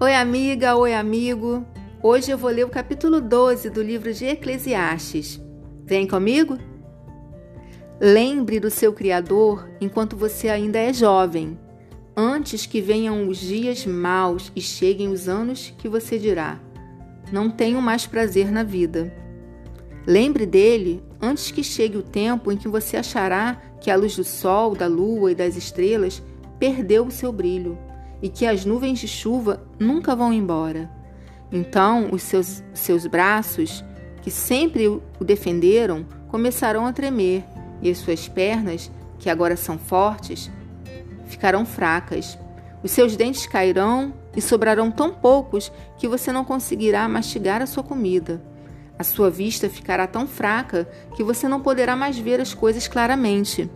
Oi, amiga, oi, amigo. Hoje eu vou ler o capítulo 12 do livro de Eclesiastes. Vem comigo? Lembre do seu Criador enquanto você ainda é jovem, antes que venham os dias maus e cheguem os anos que você dirá: Não tenho mais prazer na vida. Lembre dele antes que chegue o tempo em que você achará que a luz do sol, da lua e das estrelas perdeu o seu brilho e que as nuvens de chuva nunca vão embora. Então os seus, seus braços, que sempre o defenderam, começarão a tremer, e as suas pernas, que agora são fortes, ficarão fracas. Os seus dentes cairão e sobrarão tão poucos que você não conseguirá mastigar a sua comida. A sua vista ficará tão fraca que você não poderá mais ver as coisas claramente.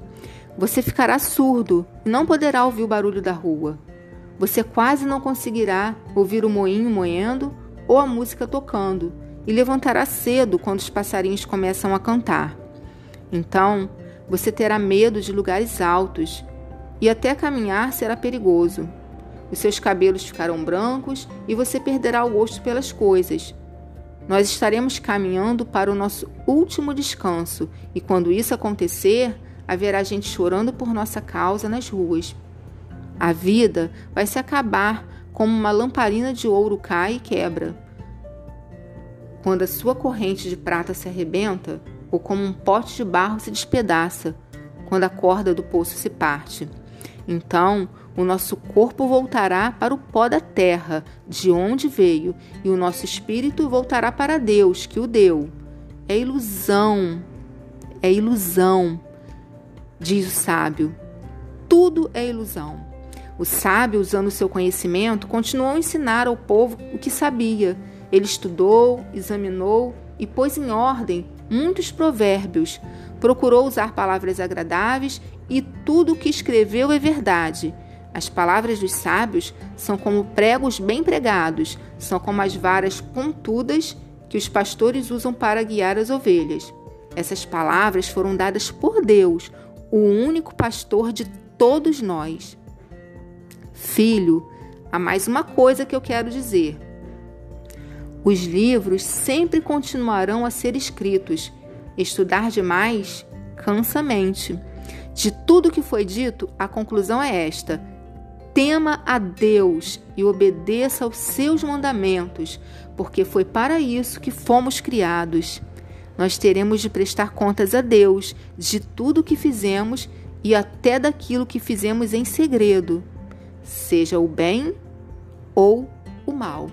Você ficará surdo e não poderá ouvir o barulho da rua. Você quase não conseguirá ouvir o moinho moendo ou a música tocando e levantará cedo quando os passarinhos começam a cantar. Então, você terá medo de lugares altos e até caminhar será perigoso. Os seus cabelos ficarão brancos e você perderá o gosto pelas coisas. Nós estaremos caminhando para o nosso último descanso e quando isso acontecer, haverá gente chorando por nossa causa nas ruas. A vida vai se acabar como uma lamparina de ouro cai e quebra. Quando a sua corrente de prata se arrebenta, ou como um pote de barro se despedaça, quando a corda do poço se parte. Então, o nosso corpo voltará para o pó da terra, de onde veio, e o nosso espírito voltará para Deus, que o deu. É ilusão, é ilusão, diz o sábio. Tudo é ilusão. O sábio, usando seu conhecimento, continuou a ensinar ao povo o que sabia. Ele estudou, examinou e pôs em ordem muitos provérbios. Procurou usar palavras agradáveis e tudo o que escreveu é verdade. As palavras dos sábios são como pregos bem pregados, são como as varas pontudas que os pastores usam para guiar as ovelhas. Essas palavras foram dadas por Deus, o único pastor de todos nós. Filho, há mais uma coisa que eu quero dizer. Os livros sempre continuarão a ser escritos. Estudar demais cansa a mente. De tudo que foi dito, a conclusão é esta: tema a Deus e obedeça aos seus mandamentos, porque foi para isso que fomos criados. Nós teremos de prestar contas a Deus de tudo o que fizemos e até daquilo que fizemos em segredo seja o bem ou o mal.